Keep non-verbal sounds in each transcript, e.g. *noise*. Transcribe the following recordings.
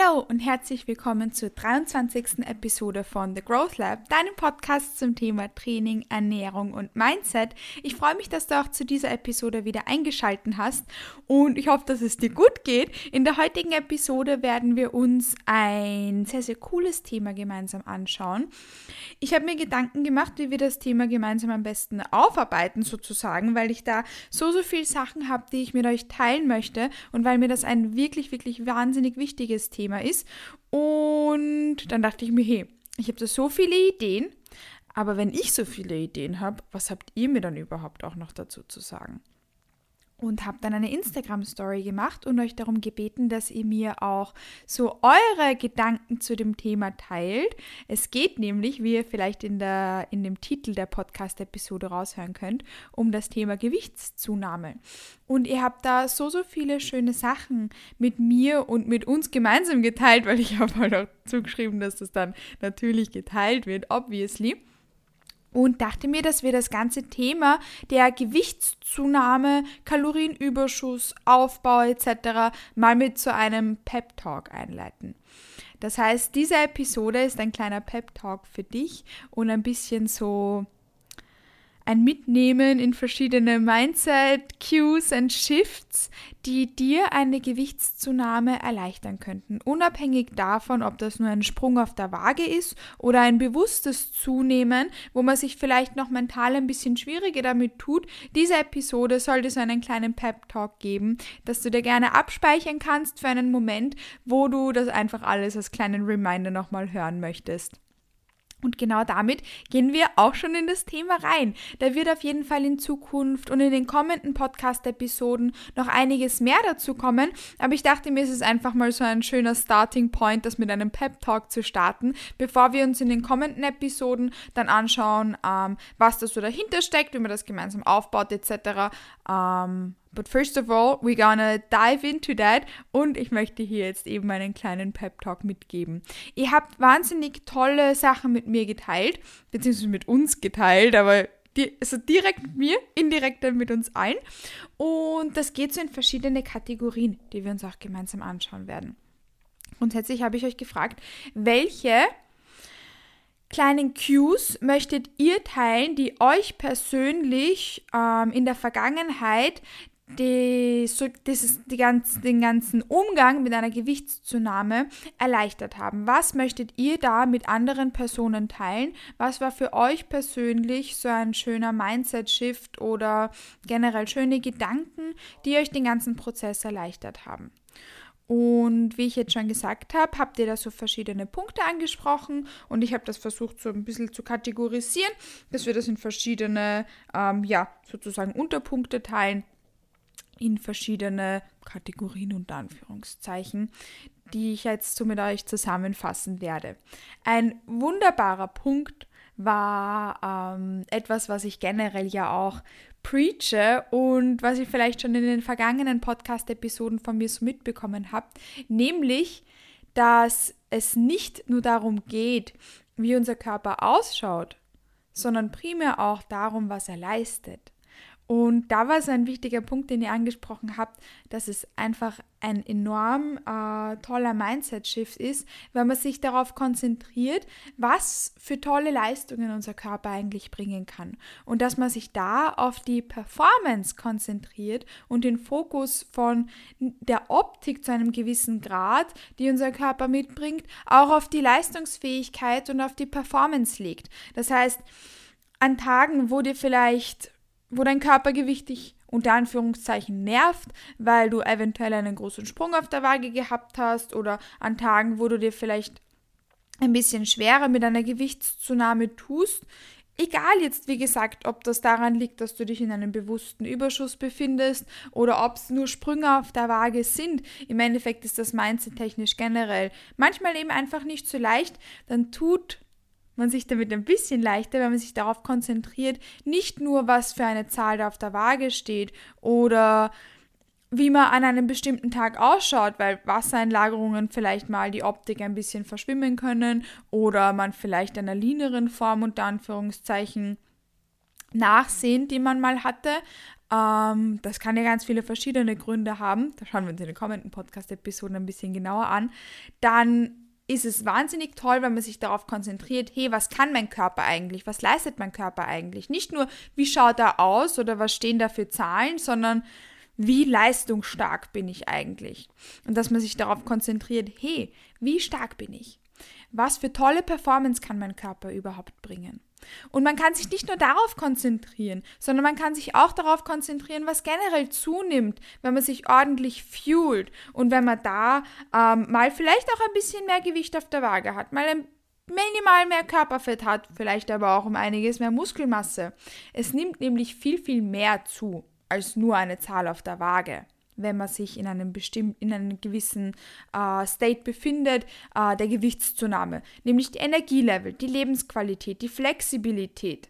Hallo und herzlich willkommen zur 23. Episode von The Growth Lab, deinem Podcast zum Thema Training, Ernährung und Mindset. Ich freue mich, dass du auch zu dieser Episode wieder eingeschaltet hast und ich hoffe, dass es dir gut geht. In der heutigen Episode werden wir uns ein sehr, sehr cooles Thema gemeinsam anschauen. Ich habe mir Gedanken gemacht, wie wir das Thema gemeinsam am besten aufarbeiten, sozusagen, weil ich da so, so viele Sachen habe, die ich mit euch teilen möchte und weil mir das ein wirklich, wirklich wahnsinnig wichtiges Thema ist. Und dann dachte ich mir, hey, ich habe da so viele Ideen, aber wenn ich so viele Ideen habe, was habt ihr mir dann überhaupt auch noch dazu zu sagen? Und habe dann eine Instagram-Story gemacht und euch darum gebeten, dass ihr mir auch so eure Gedanken zu dem Thema teilt. Es geht nämlich, wie ihr vielleicht in, der, in dem Titel der Podcast-Episode raushören könnt, um das Thema Gewichtszunahme. Und ihr habt da so, so viele schöne Sachen mit mir und mit uns gemeinsam geteilt, weil ich *laughs* habe halt auch zugeschrieben, dass das dann natürlich geteilt wird, obviously und dachte mir, dass wir das ganze Thema der Gewichtszunahme, Kalorienüberschuss, Aufbau etc. mal mit zu einem Pep Talk einleiten. Das heißt, diese Episode ist ein kleiner Pep Talk für dich und ein bisschen so ein Mitnehmen in verschiedene Mindset, Cues und Shifts, die dir eine Gewichtszunahme erleichtern könnten. Unabhängig davon, ob das nur ein Sprung auf der Waage ist oder ein bewusstes Zunehmen, wo man sich vielleicht noch mental ein bisschen schwieriger damit tut. Diese Episode sollte so einen kleinen Pep-Talk geben, dass du dir gerne abspeichern kannst für einen Moment, wo du das einfach alles als kleinen Reminder nochmal hören möchtest. Und genau damit gehen wir auch schon in das Thema rein. Da wird auf jeden Fall in Zukunft und in den kommenden Podcast-Episoden noch einiges mehr dazu kommen. Aber ich dachte mir, es ist einfach mal so ein schöner Starting Point, das mit einem Pep-Talk zu starten, bevor wir uns in den kommenden Episoden dann anschauen, ähm, was da so dahinter steckt, wie man das gemeinsam aufbaut etc. Ähm, But first of all, we're gonna dive into that und ich möchte hier jetzt eben einen kleinen Pep Talk mitgeben. Ihr habt wahnsinnig tolle Sachen mit mir geteilt, beziehungsweise mit uns geteilt, aber die, also direkt mit mir, indirekt dann mit uns allen. Und das geht so in verschiedene Kategorien, die wir uns auch gemeinsam anschauen werden. Grundsätzlich habe ich euch gefragt, welche kleinen Cues möchtet ihr teilen, die euch persönlich ähm, in der Vergangenheit die, dieses, die ganz, den ganzen Umgang mit einer Gewichtszunahme erleichtert haben. Was möchtet ihr da mit anderen Personen teilen? Was war für euch persönlich so ein schöner Mindset-Shift oder generell schöne Gedanken, die euch den ganzen Prozess erleichtert haben? Und wie ich jetzt schon gesagt habe, habt ihr da so verschiedene Punkte angesprochen und ich habe das versucht so ein bisschen zu kategorisieren, dass wir das in verschiedene, ähm, ja, sozusagen Unterpunkte teilen in verschiedene Kategorien und Anführungszeichen, die ich jetzt so mit euch zusammenfassen werde. Ein wunderbarer Punkt war ähm, etwas, was ich generell ja auch preache und was ich vielleicht schon in den vergangenen Podcast-Episoden von mir so mitbekommen habe, nämlich, dass es nicht nur darum geht, wie unser Körper ausschaut, sondern primär auch darum, was er leistet. Und da war es ein wichtiger Punkt, den ihr angesprochen habt, dass es einfach ein enorm äh, toller Mindset-Shift ist, wenn man sich darauf konzentriert, was für tolle Leistungen unser Körper eigentlich bringen kann. Und dass man sich da auf die Performance konzentriert und den Fokus von der Optik zu einem gewissen Grad, die unser Körper mitbringt, auch auf die Leistungsfähigkeit und auf die Performance legt. Das heißt, an Tagen, wo dir vielleicht wo dein Körpergewicht dich unter Anführungszeichen nervt, weil du eventuell einen großen Sprung auf der Waage gehabt hast oder an Tagen, wo du dir vielleicht ein bisschen schwerer mit einer Gewichtszunahme tust. Egal jetzt, wie gesagt, ob das daran liegt, dass du dich in einem bewussten Überschuss befindest oder ob es nur Sprünge auf der Waage sind. Im Endeffekt ist das Mindset technisch generell manchmal eben einfach nicht so leicht. Dann tut man sich damit ein bisschen leichter, wenn man sich darauf konzentriert, nicht nur, was für eine Zahl da auf der Waage steht oder wie man an einem bestimmten Tag ausschaut, weil Wassereinlagerungen vielleicht mal die Optik ein bisschen verschwimmen können oder man vielleicht einer leaneren Form unter Anführungszeichen nachsehnt, die man mal hatte. Ähm, das kann ja ganz viele verschiedene Gründe haben. Da schauen wir uns in den kommenden Podcast-Episoden ein bisschen genauer an. Dann ist es wahnsinnig toll, wenn man sich darauf konzentriert, hey, was kann mein Körper eigentlich? Was leistet mein Körper eigentlich? Nicht nur, wie schaut er aus oder was stehen da für Zahlen, sondern wie leistungsstark bin ich eigentlich? Und dass man sich darauf konzentriert, hey, wie stark bin ich? Was für tolle Performance kann mein Körper überhaupt bringen? Und man kann sich nicht nur darauf konzentrieren, sondern man kann sich auch darauf konzentrieren, was generell zunimmt, wenn man sich ordentlich fuelt und wenn man da ähm, mal vielleicht auch ein bisschen mehr Gewicht auf der Waage hat, mal ein minimal mehr Körperfett hat, vielleicht aber auch um einiges mehr Muskelmasse. Es nimmt nämlich viel, viel mehr zu als nur eine Zahl auf der Waage wenn man sich in einem bestimmten, in einem gewissen äh, State befindet, äh, der Gewichtszunahme, nämlich die Energielevel, die Lebensqualität, die Flexibilität.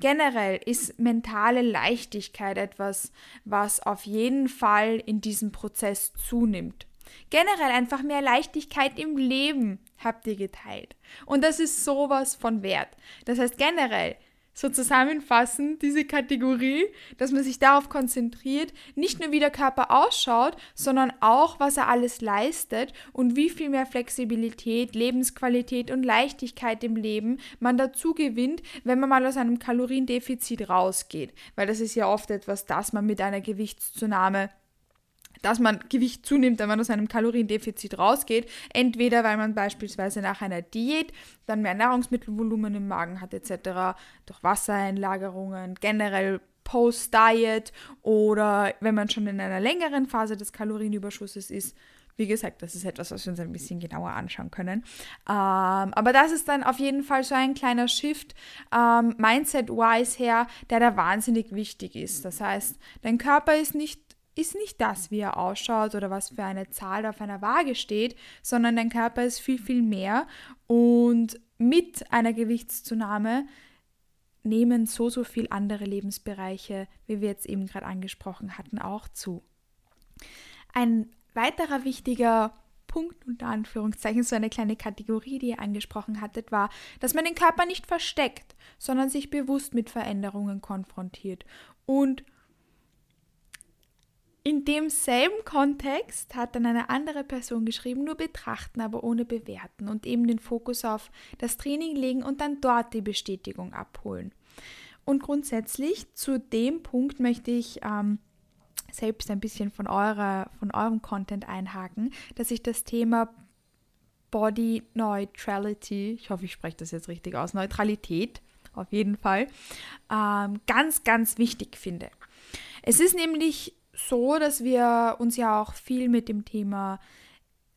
Generell ist mentale Leichtigkeit etwas, was auf jeden Fall in diesem Prozess zunimmt. Generell einfach mehr Leichtigkeit im Leben habt ihr geteilt. Und das ist sowas von wert. Das heißt generell, so zusammenfassen, diese Kategorie, dass man sich darauf konzentriert, nicht nur wie der Körper ausschaut, sondern auch, was er alles leistet und wie viel mehr Flexibilität, Lebensqualität und Leichtigkeit im Leben man dazu gewinnt, wenn man mal aus einem Kaloriendefizit rausgeht. Weil das ist ja oft etwas, das man mit einer Gewichtszunahme dass man Gewicht zunimmt, wenn man aus einem Kaloriendefizit rausgeht. Entweder weil man beispielsweise nach einer Diät dann mehr Nahrungsmittelvolumen im Magen hat etc., durch Wassereinlagerungen, generell Post-Diet oder wenn man schon in einer längeren Phase des Kalorienüberschusses ist. Wie gesagt, das ist etwas, was wir uns ein bisschen genauer anschauen können. Ähm, aber das ist dann auf jeden Fall so ein kleiner Shift, ähm, Mindset-wise her, der da wahnsinnig wichtig ist. Das heißt, dein Körper ist nicht ist nicht das, wie er ausschaut oder was für eine Zahl auf einer Waage steht, sondern dein Körper ist viel, viel mehr. Und mit einer Gewichtszunahme nehmen so, so viel andere Lebensbereiche, wie wir jetzt eben gerade angesprochen hatten, auch zu. Ein weiterer wichtiger Punkt, unter Anführungszeichen, so eine kleine Kategorie, die ihr angesprochen hattet, war, dass man den Körper nicht versteckt, sondern sich bewusst mit Veränderungen konfrontiert und in demselben Kontext hat dann eine andere Person geschrieben, nur betrachten, aber ohne bewerten und eben den Fokus auf das Training legen und dann dort die Bestätigung abholen. Und grundsätzlich zu dem Punkt möchte ich ähm, selbst ein bisschen von, eurer, von eurem Content einhaken, dass ich das Thema Body Neutrality, ich hoffe, ich spreche das jetzt richtig aus, Neutralität auf jeden Fall, ähm, ganz, ganz wichtig finde. Es ist nämlich so, dass wir uns ja auch viel mit dem Thema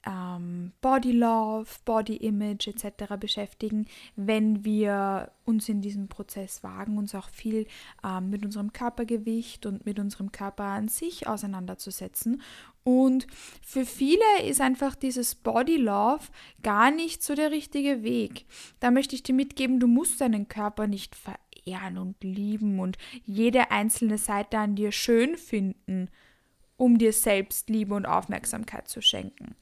ähm, Body Love, Body Image etc. beschäftigen, wenn wir uns in diesem Prozess wagen, uns auch viel ähm, mit unserem Körpergewicht und mit unserem Körper an sich auseinanderzusetzen. Und für viele ist einfach dieses Body Love gar nicht so der richtige Weg. Da möchte ich dir mitgeben, du musst deinen Körper nicht verändern ehren und lieben und jede einzelne Seite an dir schön finden, um dir selbst Liebe und Aufmerksamkeit zu schenken.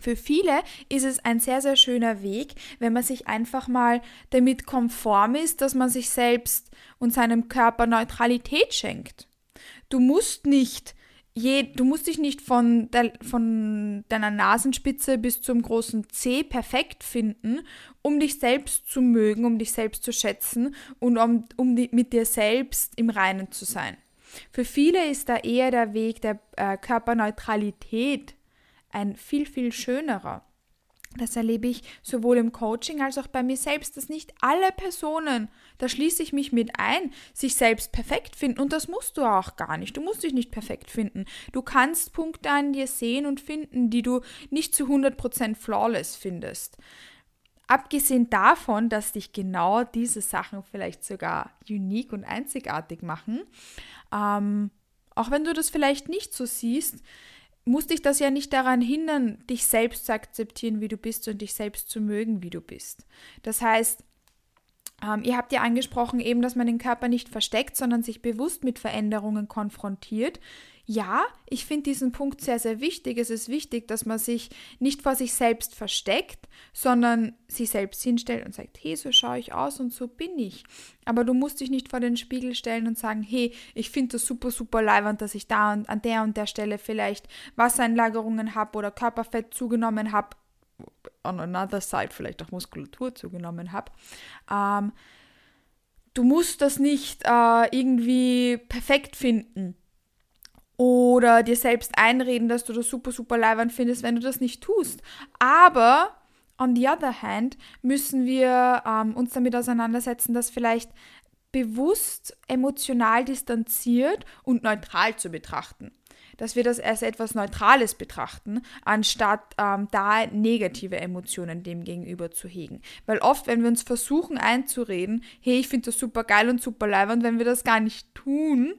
Für viele ist es ein sehr, sehr schöner Weg, wenn man sich einfach mal damit konform ist, dass man sich selbst und seinem Körper Neutralität schenkt. Du musst nicht je, du musst dich nicht von, de, von deiner Nasenspitze bis zum großen C perfekt finden, um dich selbst zu mögen, um dich selbst zu schätzen und um, um die, mit dir selbst im Reinen zu sein. Für viele ist da eher der Weg der äh, Körperneutralität ein viel, viel schönerer. Das erlebe ich sowohl im Coaching als auch bei mir selbst, dass nicht alle Personen, da schließe ich mich mit ein, sich selbst perfekt finden. Und das musst du auch gar nicht. Du musst dich nicht perfekt finden. Du kannst Punkte an dir sehen und finden, die du nicht zu 100% flawless findest. Abgesehen davon, dass dich genau diese Sachen vielleicht sogar unique und einzigartig machen, ähm, auch wenn du das vielleicht nicht so siehst, muss dich das ja nicht daran hindern, dich selbst zu akzeptieren, wie du bist und dich selbst zu mögen, wie du bist. Das heißt, ähm, ihr habt ja angesprochen eben, dass man den Körper nicht versteckt, sondern sich bewusst mit Veränderungen konfrontiert. Ja, ich finde diesen Punkt sehr, sehr wichtig. Es ist wichtig, dass man sich nicht vor sich selbst versteckt, sondern sich selbst hinstellt und sagt, hey, so schaue ich aus und so bin ich. Aber du musst dich nicht vor den Spiegel stellen und sagen, hey, ich finde das super, super leibend, dass ich da und an der und der Stelle vielleicht Wassereinlagerungen habe oder Körperfett zugenommen habe. On another side vielleicht auch Muskulatur zugenommen habe. Ähm, du musst das nicht äh, irgendwie perfekt finden oder dir selbst einreden, dass du das super, super leibend findest, wenn du das nicht tust. Aber on the other hand müssen wir ähm, uns damit auseinandersetzen, das vielleicht bewusst emotional distanziert und neutral zu betrachten. Dass wir das als etwas Neutrales betrachten, anstatt ähm, da negative Emotionen dem gegenüber zu hegen. Weil oft, wenn wir uns versuchen einzureden, hey, ich finde das super geil und super leibend, wenn wir das gar nicht tun,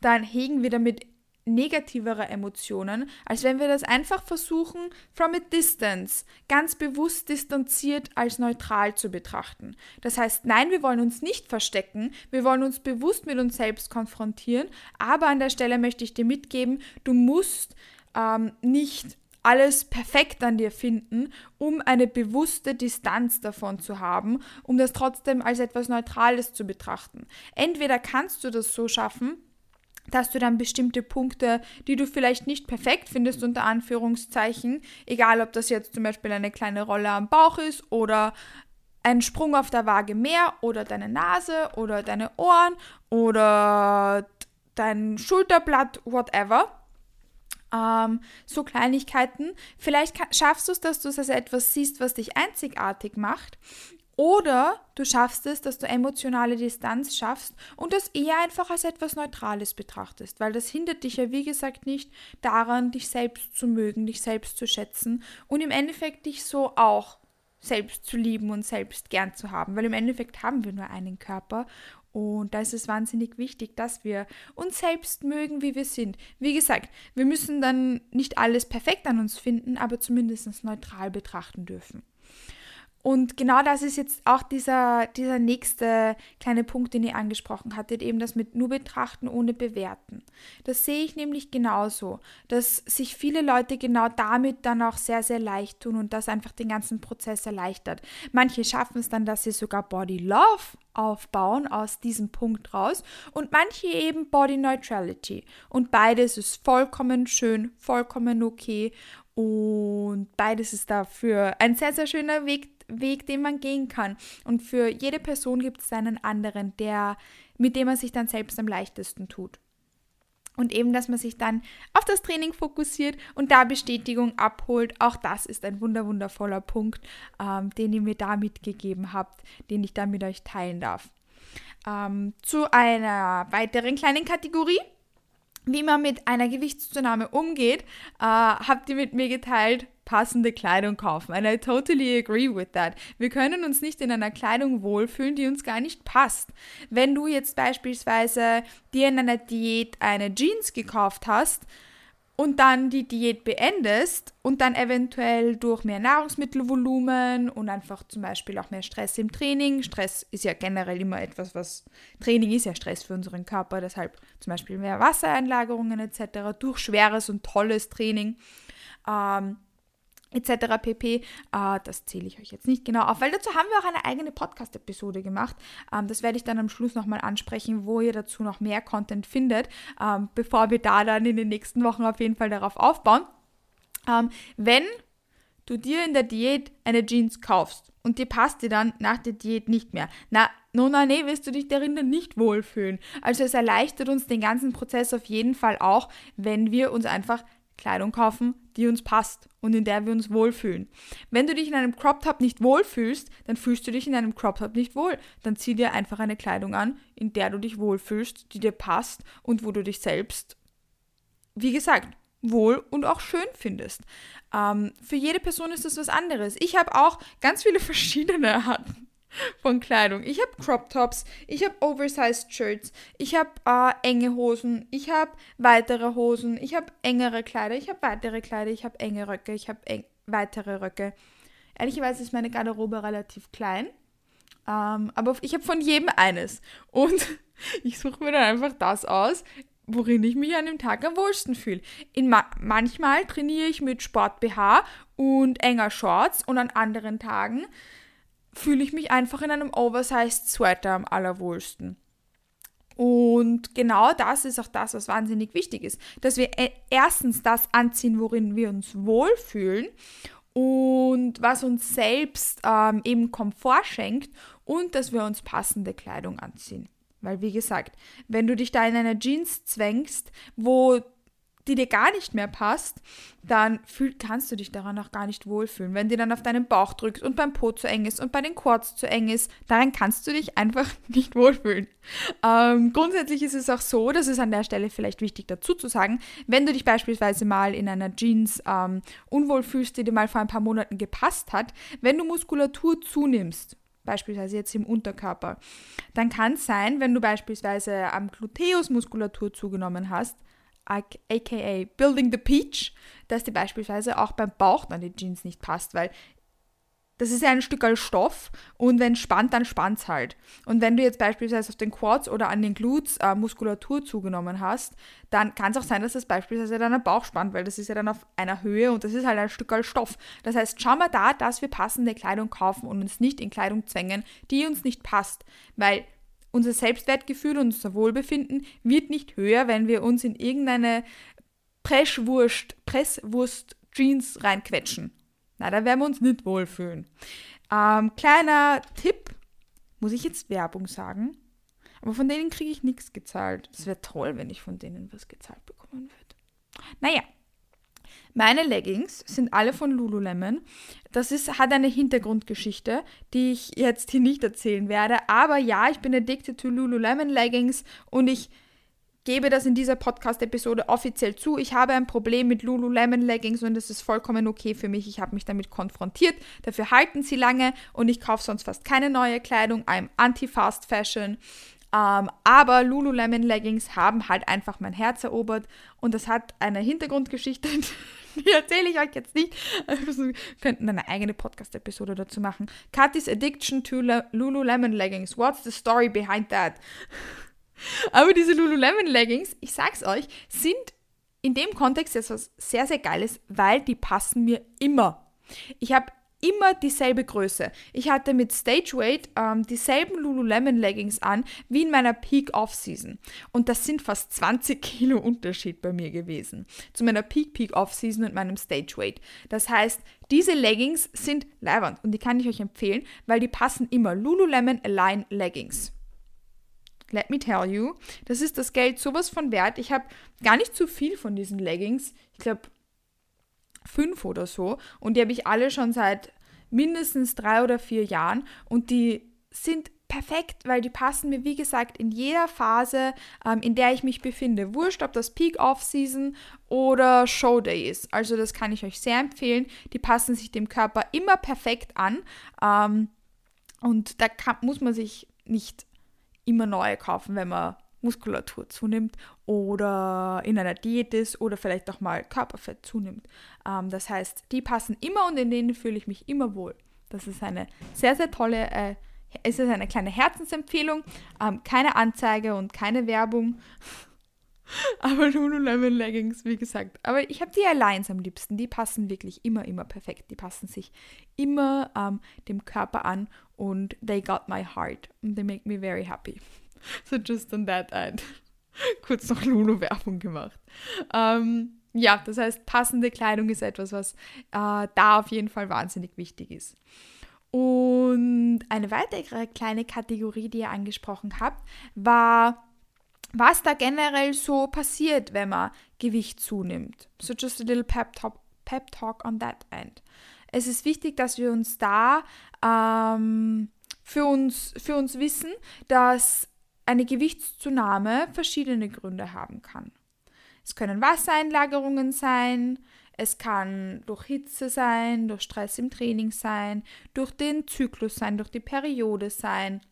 dann hegen wir damit negativere Emotionen, als wenn wir das einfach versuchen, from a distance, ganz bewusst distanziert als neutral zu betrachten. Das heißt, nein, wir wollen uns nicht verstecken, wir wollen uns bewusst mit uns selbst konfrontieren, aber an der Stelle möchte ich dir mitgeben, du musst ähm, nicht alles perfekt an dir finden, um eine bewusste Distanz davon zu haben, um das trotzdem als etwas Neutrales zu betrachten. Entweder kannst du das so schaffen, dass du dann bestimmte Punkte, die du vielleicht nicht perfekt findest, unter Anführungszeichen, egal ob das jetzt zum Beispiel eine kleine Rolle am Bauch ist oder ein Sprung auf der Waage mehr oder deine Nase oder deine Ohren oder dein Schulterblatt, whatever. Ähm, so Kleinigkeiten. Vielleicht schaffst du es, dass du es als etwas siehst, was dich einzigartig macht. Oder du schaffst es, dass du emotionale Distanz schaffst und das eher einfach als etwas Neutrales betrachtest, weil das hindert dich ja, wie gesagt, nicht daran, dich selbst zu mögen, dich selbst zu schätzen und im Endeffekt dich so auch selbst zu lieben und selbst gern zu haben, weil im Endeffekt haben wir nur einen Körper und da ist es wahnsinnig wichtig, dass wir uns selbst mögen, wie wir sind. Wie gesagt, wir müssen dann nicht alles perfekt an uns finden, aber zumindest neutral betrachten dürfen. Und genau das ist jetzt auch dieser, dieser nächste kleine Punkt, den ihr angesprochen hattet, eben das mit nur betrachten ohne bewerten. Das sehe ich nämlich genauso, dass sich viele Leute genau damit dann auch sehr, sehr leicht tun und das einfach den ganzen Prozess erleichtert. Manche schaffen es dann, dass sie sogar Body Love aufbauen aus diesem Punkt raus und manche eben Body Neutrality. Und beides ist vollkommen schön, vollkommen okay und beides ist dafür ein sehr, sehr schöner Weg Weg, den man gehen kann. Und für jede Person gibt es einen anderen, der, mit dem man sich dann selbst am leichtesten tut. Und eben, dass man sich dann auf das Training fokussiert und da Bestätigung abholt. Auch das ist ein wunder wundervoller Punkt, ähm, den ihr mir da mitgegeben habt, den ich da mit euch teilen darf. Ähm, zu einer weiteren kleinen Kategorie, wie man mit einer Gewichtszunahme umgeht, äh, habt ihr mit mir geteilt, passende Kleidung kaufen. And I totally agree with that. Wir können uns nicht in einer Kleidung wohlfühlen, die uns gar nicht passt. Wenn du jetzt beispielsweise dir in einer Diät eine Jeans gekauft hast, und dann die Diät beendest und dann eventuell durch mehr Nahrungsmittelvolumen und einfach zum Beispiel auch mehr Stress im Training. Stress ist ja generell immer etwas, was Training ist ja Stress für unseren Körper, deshalb zum Beispiel mehr Wassereinlagerungen etc. durch schweres und tolles Training. Ähm, etc. pp. Äh, das zähle ich euch jetzt nicht genau auf, weil dazu haben wir auch eine eigene Podcast-Episode gemacht. Ähm, das werde ich dann am Schluss nochmal ansprechen, wo ihr dazu noch mehr Content findet, ähm, bevor wir da dann in den nächsten Wochen auf jeden Fall darauf aufbauen. Ähm, wenn du dir in der Diät eine Jeans kaufst und die passt dir dann nach der Diät nicht mehr, na, no, na, nee, wirst du dich darin dann nicht wohlfühlen. Also es erleichtert uns den ganzen Prozess auf jeden Fall auch, wenn wir uns einfach Kleidung kaufen, die uns passt und in der wir uns wohlfühlen. Wenn du dich in einem Crop Top nicht wohlfühlst, dann fühlst du dich in einem Crop Top nicht wohl. Dann zieh dir einfach eine Kleidung an, in der du dich wohlfühlst, die dir passt und wo du dich selbst, wie gesagt, wohl und auch schön findest. Ähm, für jede Person ist das was anderes. Ich habe auch ganz viele *laughs* verschiedene Arten von Kleidung. Ich habe Crop Tops, ich habe Oversized Shirts, ich habe äh, enge Hosen, ich habe weitere Hosen, ich habe engere Kleider, ich habe weitere Kleider, ich habe enge Röcke, ich habe weitere Röcke. Ehrlicherweise ist meine Garderobe relativ klein, ähm, aber ich habe von jedem eines. Und *laughs* ich suche mir dann einfach das aus, worin ich mich an dem Tag am wohlsten fühle. Ma manchmal trainiere ich mit Sport BH und enger Shorts und an anderen Tagen fühle ich mich einfach in einem Oversized Sweater am allerwohlsten. Und genau das ist auch das, was wahnsinnig wichtig ist, dass wir e-, erstens das anziehen, worin wir uns wohlfühlen und was uns selbst ähm, eben Komfort schenkt und dass wir uns passende Kleidung anziehen. Weil, wie gesagt, wenn du dich da in einer Jeans zwängst, wo die dir gar nicht mehr passt, dann fühl, kannst du dich daran auch gar nicht wohlfühlen. Wenn die dann auf deinen Bauch drückt und beim Po zu eng ist und bei den Quads zu eng ist, daran kannst du dich einfach *laughs* nicht wohlfühlen. Ähm, grundsätzlich ist es auch so, das ist an der Stelle vielleicht wichtig dazu zu sagen, wenn du dich beispielsweise mal in einer Jeans ähm, unwohl fühlst, die dir mal vor ein paar Monaten gepasst hat, wenn du Muskulatur zunimmst, beispielsweise jetzt im Unterkörper, dann kann es sein, wenn du beispielsweise am Gluteus Muskulatur zugenommen hast, aka Building the Peach, dass dir beispielsweise auch beim Bauch dann die Jeans nicht passt, weil das ist ja ein Stück als Stoff und wenn es spannt, dann spannt es halt. Und wenn du jetzt beispielsweise auf den Quads oder an den Glutes äh, Muskulatur zugenommen hast, dann kann es auch sein, dass das beispielsweise deinen Bauch spannt, weil das ist ja dann auf einer Höhe und das ist halt ein Stück als Stoff. Das heißt, schau mal da, dass wir passende Kleidung kaufen und uns nicht in Kleidung zwängen, die uns nicht passt, weil unser Selbstwertgefühl und unser Wohlbefinden wird nicht höher, wenn wir uns in irgendeine Preschwurst, Presswurst Jeans reinquetschen. Na, da werden wir uns nicht wohlfühlen. Ähm, kleiner Tipp, muss ich jetzt Werbung sagen? Aber von denen kriege ich nichts gezahlt. Es wäre toll, wenn ich von denen was gezahlt bekommen würde. Naja, meine Leggings sind alle von Lululemon. Das ist, hat eine Hintergrundgeschichte, die ich jetzt hier nicht erzählen werde. Aber ja, ich bin addicted to Lululemon Leggings und ich gebe das in dieser Podcast-Episode offiziell zu. Ich habe ein Problem mit Lululemon Leggings und es ist vollkommen okay für mich. Ich habe mich damit konfrontiert. Dafür halten sie lange und ich kaufe sonst fast keine neue Kleidung. I'm anti-fast fashion. Ähm, aber Lululemon Leggings haben halt einfach mein Herz erobert und das hat eine Hintergrundgeschichte, *laughs* die erzähle ich euch jetzt nicht. Wir könnten eine eigene Podcast-Episode dazu machen. Katis Addiction to Lululemon Leggings. What's the story behind that? *laughs* Aber diese Lululemon Leggings, ich sag's euch, sind in dem Kontext etwas sehr, sehr Geiles, weil die passen mir immer. Ich habe immer dieselbe Größe. Ich hatte mit Stage Weight ähm, dieselben Lululemon Leggings an wie in meiner Peak Off-Season. Und das sind fast 20 Kilo Unterschied bei mir gewesen. Zu meiner Peak Peak Off-Season und meinem Stage Weight. Das heißt, diese Leggings sind leibernd und die kann ich euch empfehlen, weil die passen immer Lululemon Align Leggings. Let me tell you, das ist das Geld sowas von wert. Ich habe gar nicht zu viel von diesen Leggings. Ich glaube, fünf oder so. Und die habe ich alle schon seit mindestens drei oder vier Jahren. Und die sind perfekt, weil die passen mir, wie gesagt, in jeder Phase, ähm, in der ich mich befinde. Wurscht, ob das Peak Off-Season oder Showday ist. Also das kann ich euch sehr empfehlen. Die passen sich dem Körper immer perfekt an. Ähm, und da kann, muss man sich nicht immer neue kaufen, wenn man Muskulatur zunimmt oder in einer Diät ist oder vielleicht auch mal Körperfett zunimmt. Ähm, das heißt, die passen immer und in denen fühle ich mich immer wohl. Das ist eine sehr, sehr tolle, äh, es ist eine kleine Herzensempfehlung, ähm, keine Anzeige und keine Werbung. *laughs* Aber Lululemon Leggings, wie gesagt. Aber ich habe die Alliance am liebsten. Die passen wirklich immer, immer perfekt. Die passen sich immer ähm, dem Körper an und they got my heart. And they make me very happy. *laughs* so just on that end. *laughs* Kurz noch Lulu-Werbung gemacht. Ähm, ja, das heißt, passende Kleidung ist etwas, was äh, da auf jeden Fall wahnsinnig wichtig ist. Und eine weitere kleine Kategorie, die ihr angesprochen habt, war, was da generell so passiert, wenn man Gewicht zunimmt. So just a little pep talk, pep talk on that end. Es ist wichtig, dass wir uns da ähm, für, uns, für uns wissen, dass eine Gewichtszunahme verschiedene Gründe haben kann. Es können Wassereinlagerungen sein, es kann durch Hitze sein, durch Stress im Training sein, durch den Zyklus sein, durch die Periode sein.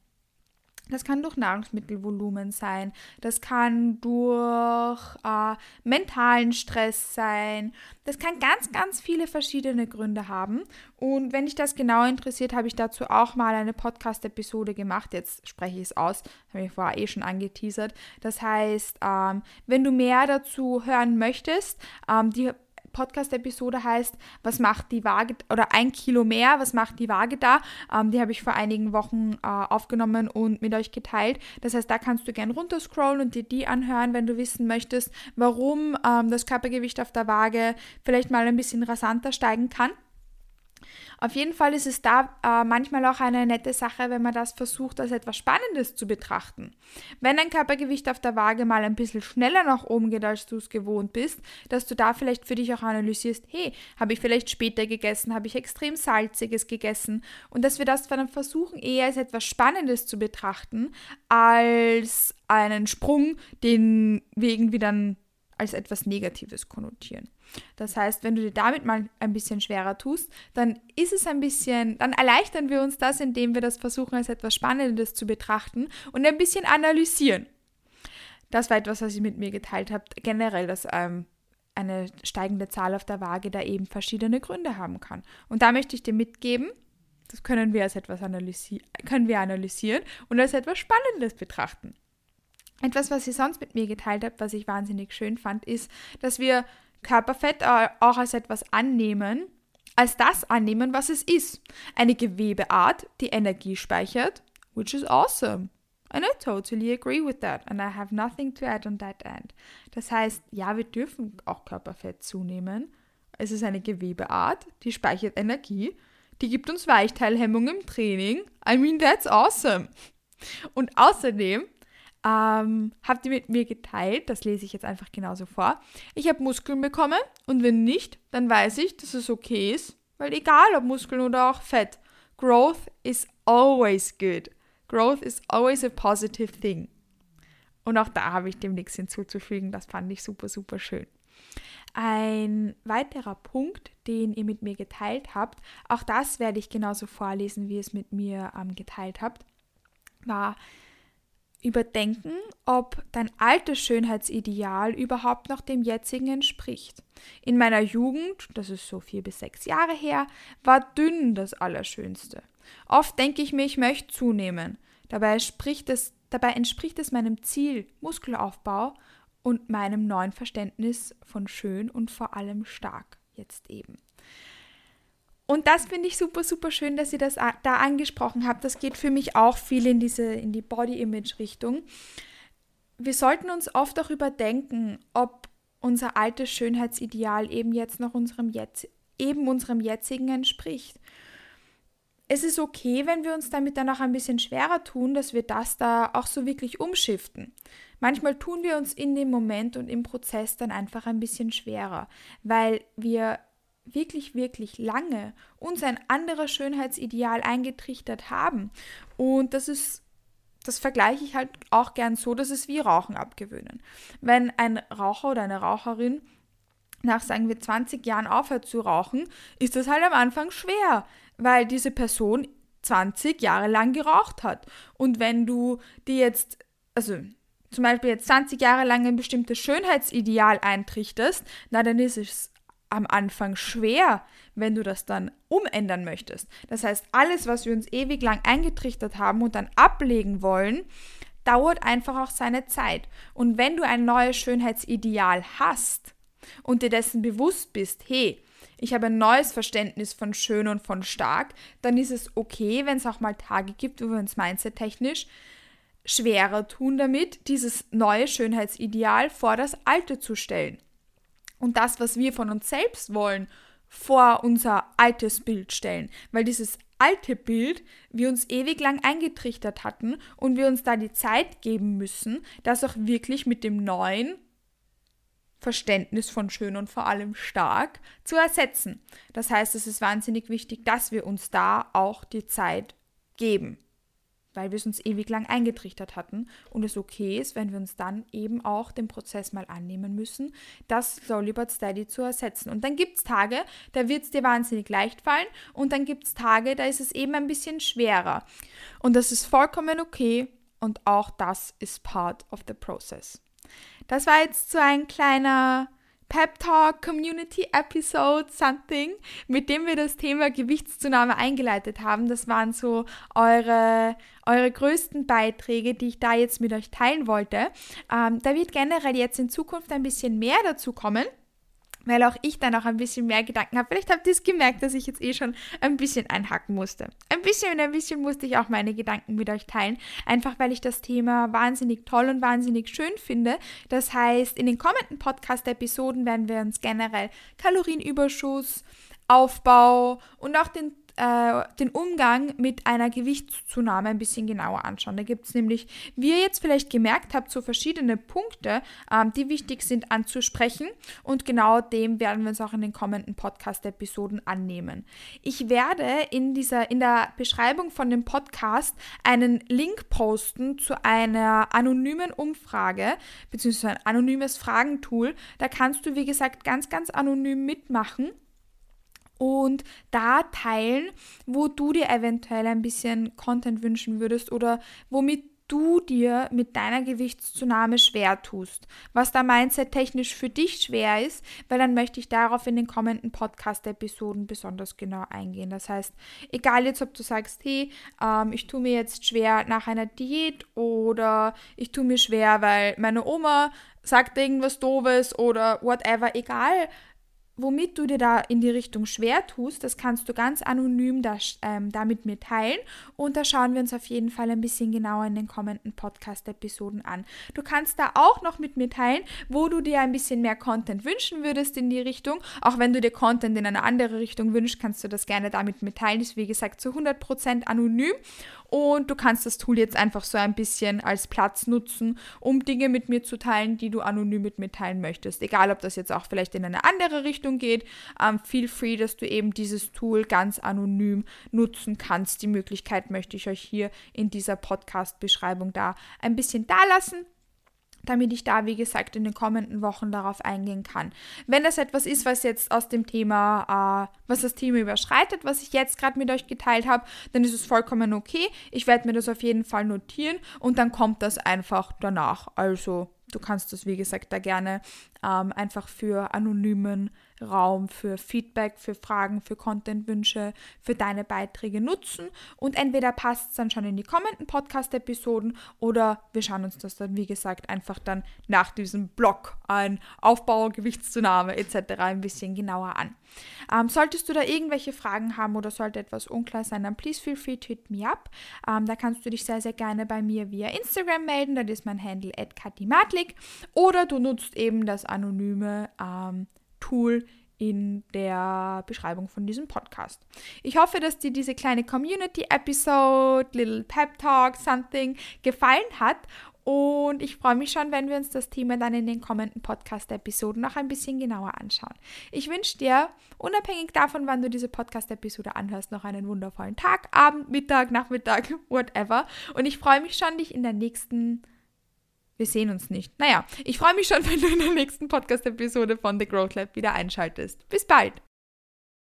Das kann durch Nahrungsmittelvolumen sein, das kann durch äh, mentalen Stress sein, das kann ganz, ganz viele verschiedene Gründe haben. Und wenn dich das genau interessiert, habe ich dazu auch mal eine Podcast-Episode gemacht. Jetzt spreche ich es aus, habe ich vorher eh schon angeteasert. Das heißt, ähm, wenn du mehr dazu hören möchtest, ähm, die Podcast-Episode heißt, was macht die Waage oder ein Kilo mehr, was macht die Waage da? Ähm, die habe ich vor einigen Wochen äh, aufgenommen und mit euch geteilt. Das heißt, da kannst du gerne runterscrollen und dir die anhören, wenn du wissen möchtest, warum ähm, das Körpergewicht auf der Waage vielleicht mal ein bisschen rasanter steigen kann. Auf jeden Fall ist es da äh, manchmal auch eine nette Sache, wenn man das versucht, als etwas Spannendes zu betrachten. Wenn dein Körpergewicht auf der Waage mal ein bisschen schneller nach oben geht, als du es gewohnt bist, dass du da vielleicht für dich auch analysierst, hey, habe ich vielleicht später gegessen, habe ich extrem salziges gegessen und dass wir das dann versuchen, eher als etwas Spannendes zu betrachten, als einen Sprung, den wir irgendwie dann als etwas Negatives konnotieren. Das heißt, wenn du dir damit mal ein bisschen schwerer tust, dann ist es ein bisschen, dann erleichtern wir uns das, indem wir das versuchen, als etwas Spannendes zu betrachten und ein bisschen analysieren. Das war etwas, was ich mit mir geteilt habe. Generell, dass ähm, eine steigende Zahl auf der Waage da eben verschiedene Gründe haben kann. Und da möchte ich dir mitgeben, das können wir als etwas analysi können wir analysieren und als etwas Spannendes betrachten. Etwas, was ich sonst mit mir geteilt habe, was ich wahnsinnig schön fand, ist, dass wir Körperfett auch als etwas annehmen, als das annehmen, was es ist. Eine Gewebeart, die Energie speichert, which is awesome. And I totally agree with that. And I have nothing to add on that end. Das heißt, ja, wir dürfen auch Körperfett zunehmen. Es ist eine Gewebeart, die speichert Energie, die gibt uns Weichteilhemmung im Training. I mean, that's awesome. Und außerdem ähm, habt ihr mit mir geteilt, das lese ich jetzt einfach genauso vor. Ich habe Muskeln bekommen und wenn nicht, dann weiß ich, dass es okay ist, weil egal ob Muskeln oder auch Fett, Growth is always good. Growth is always a positive thing. Und auch da habe ich dem nichts hinzuzufügen, das fand ich super, super schön. Ein weiterer Punkt, den ihr mit mir geteilt habt, auch das werde ich genauso vorlesen, wie ihr es mit mir ähm, geteilt habt, war, überdenken, ob dein altes Schönheitsideal überhaupt noch dem jetzigen entspricht. In meiner Jugend, das ist so vier bis sechs Jahre her, war dünn das Allerschönste. Oft denke ich mir, ich möchte zunehmen. Dabei entspricht es, dabei entspricht es meinem Ziel, Muskelaufbau und meinem neuen Verständnis von schön und vor allem stark jetzt eben. Und das finde ich super, super schön, dass ihr das da angesprochen habt. Das geht für mich auch viel in diese, in die Body-Image-Richtung. Wir sollten uns oft auch überdenken, ob unser altes Schönheitsideal eben jetzt noch unserem jetzt, eben unserem jetzigen entspricht. Es ist okay, wenn wir uns damit dann auch ein bisschen schwerer tun, dass wir das da auch so wirklich umschiften. Manchmal tun wir uns in dem Moment und im Prozess dann einfach ein bisschen schwerer, weil wir wirklich, wirklich lange uns ein anderes Schönheitsideal eingetrichtert haben. Und das ist, das vergleiche ich halt auch gern so, dass es wie Rauchen abgewöhnen. Wenn ein Raucher oder eine Raucherin nach, sagen wir, 20 Jahren aufhört zu rauchen, ist das halt am Anfang schwer, weil diese Person 20 Jahre lang geraucht hat. Und wenn du dir jetzt, also zum Beispiel jetzt 20 Jahre lang ein bestimmtes Schönheitsideal eintrichterst, na dann ist es am Anfang schwer, wenn du das dann umändern möchtest. Das heißt, alles, was wir uns ewig lang eingetrichtert haben und dann ablegen wollen, dauert einfach auch seine Zeit. Und wenn du ein neues Schönheitsideal hast und dir dessen bewusst bist, hey, ich habe ein neues Verständnis von schön und von stark, dann ist es okay, wenn es auch mal Tage gibt, wo wir uns mindset-technisch schwerer tun damit, dieses neue Schönheitsideal vor das alte zu stellen und das, was wir von uns selbst wollen, vor unser altes Bild stellen, weil dieses alte Bild wir uns ewig lang eingetrichtert hatten und wir uns da die Zeit geben müssen, das auch wirklich mit dem neuen Verständnis von schön und vor allem stark zu ersetzen. Das heißt, es ist wahnsinnig wichtig, dass wir uns da auch die Zeit geben weil wir es uns ewig lang eingetrichtert hatten und es okay ist, wenn wir uns dann eben auch den Prozess mal annehmen müssen, das Slowly but Steady zu ersetzen. Und dann gibt es Tage, da wird es dir wahnsinnig leicht fallen und dann gibt es Tage, da ist es eben ein bisschen schwerer. Und das ist vollkommen okay und auch das ist part of the process. Das war jetzt so ein kleiner Pep Talk Community Episode Something, mit dem wir das Thema Gewichtszunahme eingeleitet haben. Das waren so eure, eure größten Beiträge, die ich da jetzt mit euch teilen wollte. Ähm, da wird generell jetzt in Zukunft ein bisschen mehr dazu kommen weil auch ich dann auch ein bisschen mehr Gedanken habe. Vielleicht habt ihr es gemerkt, dass ich jetzt eh schon ein bisschen einhacken musste. Ein bisschen und ein bisschen musste ich auch meine Gedanken mit euch teilen, einfach weil ich das Thema wahnsinnig toll und wahnsinnig schön finde. Das heißt, in den kommenden Podcast-Episoden werden wir uns generell Kalorienüberschuss, Aufbau und auch den äh, den Umgang mit einer Gewichtszunahme ein bisschen genauer anschauen. Da gibt es nämlich, wie ihr jetzt vielleicht gemerkt habt, so verschiedene Punkte, ähm, die wichtig sind anzusprechen. Und genau dem werden wir uns auch in den kommenden Podcast-Episoden annehmen. Ich werde in, dieser, in der Beschreibung von dem Podcast einen Link posten zu einer anonymen Umfrage, beziehungsweise ein anonymes Fragentool. Da kannst du, wie gesagt, ganz, ganz anonym mitmachen und da teilen, wo du dir eventuell ein bisschen Content wünschen würdest oder womit du dir mit deiner Gewichtszunahme schwer tust, was da Mindset technisch für dich schwer ist, weil dann möchte ich darauf in den kommenden Podcast-Episoden besonders genau eingehen. Das heißt, egal jetzt, ob du sagst, hey, ähm, ich tue mir jetzt schwer nach einer Diät oder ich tue mir schwer, weil meine Oma sagt irgendwas Doofes oder whatever, egal womit du dir da in die Richtung schwer tust, das kannst du ganz anonym da, ähm, damit mir teilen und da schauen wir uns auf jeden Fall ein bisschen genauer in den kommenden Podcast-Episoden an. Du kannst da auch noch mit mir teilen, wo du dir ein bisschen mehr Content wünschen würdest in die Richtung. Auch wenn du dir Content in eine andere Richtung wünschst, kannst du das gerne damit mitteilen. Das ist wie gesagt zu 100% anonym und du kannst das Tool jetzt einfach so ein bisschen als Platz nutzen, um Dinge mit mir zu teilen, die du anonym mit mir teilen möchtest. Egal, ob das jetzt auch vielleicht in eine andere Richtung geht, ähm, feel free, dass du eben dieses Tool ganz anonym nutzen kannst. Die Möglichkeit möchte ich euch hier in dieser Podcast-Beschreibung da ein bisschen da lassen damit ich da, wie gesagt, in den kommenden Wochen darauf eingehen kann. Wenn das etwas ist, was jetzt aus dem Thema, äh, was das Thema überschreitet, was ich jetzt gerade mit euch geteilt habe, dann ist es vollkommen okay. Ich werde mir das auf jeden Fall notieren und dann kommt das einfach danach. Also du kannst das, wie gesagt, da gerne ähm, einfach für anonymen Raum für Feedback, für Fragen, für Contentwünsche, für deine Beiträge nutzen. Und entweder passt es dann schon in die kommenden Podcast-Episoden oder wir schauen uns das dann, wie gesagt, einfach dann nach diesem Blog ein Aufbau, Gewichtszunahme etc. ein bisschen genauer an. Ähm, solltest du da irgendwelche Fragen haben oder sollte etwas unklar sein, dann please feel free to hit me up. Ähm, da kannst du dich sehr, sehr gerne bei mir via Instagram melden. Das ist mein Handle at. Oder du nutzt eben das anonyme ähm, Tool in der Beschreibung von diesem Podcast. Ich hoffe, dass dir diese kleine Community-Episode, Little Pep Talk, Something gefallen hat und ich freue mich schon, wenn wir uns das Thema dann in den kommenden Podcast-Episoden noch ein bisschen genauer anschauen. Ich wünsche dir, unabhängig davon, wann du diese Podcast-Episode anhörst, noch einen wundervollen Tag, Abend, Mittag, Nachmittag, *laughs* whatever. Und ich freue mich schon, dich in der nächsten wir sehen uns nicht. Naja, ich freue mich schon, *laughs* wenn du in der nächsten Podcast-Episode von The Growth Lab wieder einschaltest. Bis bald!